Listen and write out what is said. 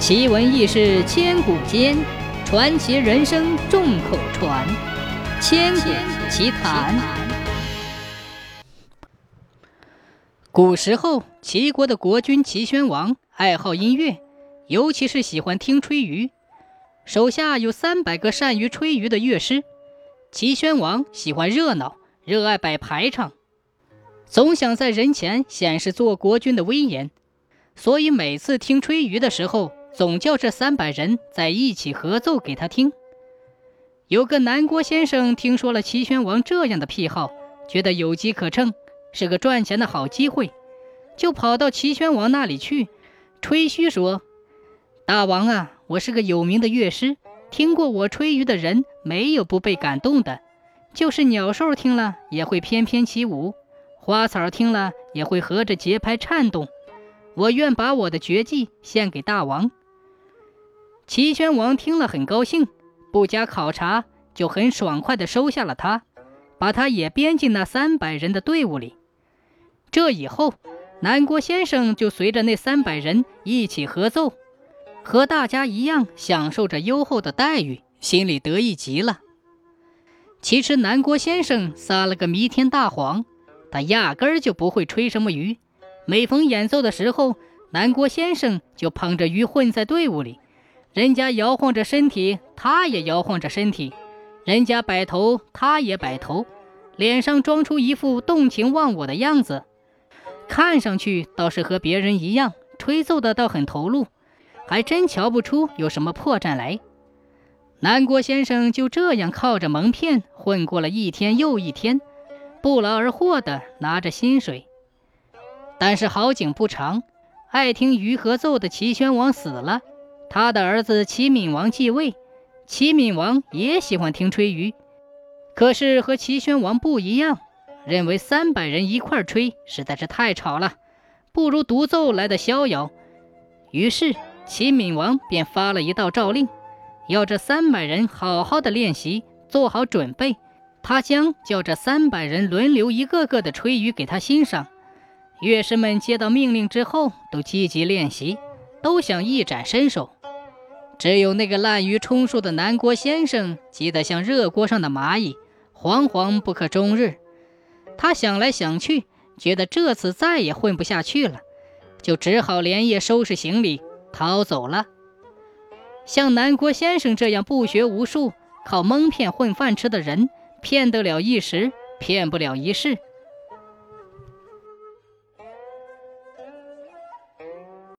奇闻异事千古间，传奇人生众口传。千古奇谈。古时候，齐国的国君齐宣王爱好音乐，尤其是喜欢听吹竽，手下有三百个善于吹竽的乐师。齐宣王喜欢热闹，热爱摆排场，总想在人前显示做国君的威严，所以每次听吹竽的时候。总叫这三百人在一起合奏给他听。有个南郭先生听说了齐宣王这样的癖好，觉得有机可乘，是个赚钱的好机会，就跑到齐宣王那里去，吹嘘说：“大王啊，我是个有名的乐师，听过我吹竽的人没有不被感动的，就是鸟兽听了也会翩翩起舞，花草听了也会合着节拍颤动。我愿把我的绝技献给大王。”齐宣王听了很高兴，不加考察就很爽快地收下了他，把他也编进那三百人的队伍里。这以后，南郭先生就随着那三百人一起合奏，和大家一样享受着优厚的待遇，心里得意极了。其实南郭先生撒了个弥天大谎，他压根儿就不会吹什么竽。每逢演奏的时候，南郭先生就捧着竽混在队伍里。人家摇晃着身体，他也摇晃着身体；人家摆头，他也摆头，脸上装出一副动情忘我的样子，看上去倒是和别人一样，吹奏的倒很投入，还真瞧不出有什么破绽来。南郭先生就这样靠着蒙骗混过了一天又一天，不劳而获的拿着薪水。但是好景不长，爱听鱼合奏的齐宣王死了。他的儿子齐闵王继位，齐闵王也喜欢听吹竽，可是和齐宣王不一样，认为三百人一块吹实在是太吵了，不如独奏来的逍遥。于是齐闵王便发了一道诏令，要这三百人好好的练习，做好准备。他将叫这三百人轮流一个个的吹竽给他欣赏。乐师们接到命令之后，都积极练习，都想一展身手。只有那个滥竽充数的南郭先生急得像热锅上的蚂蚁，惶惶不可终日。他想来想去，觉得这次再也混不下去了，就只好连夜收拾行李逃走了。像南郭先生这样不学无术、靠蒙骗混饭吃的人，骗得了一时，骗不了一世。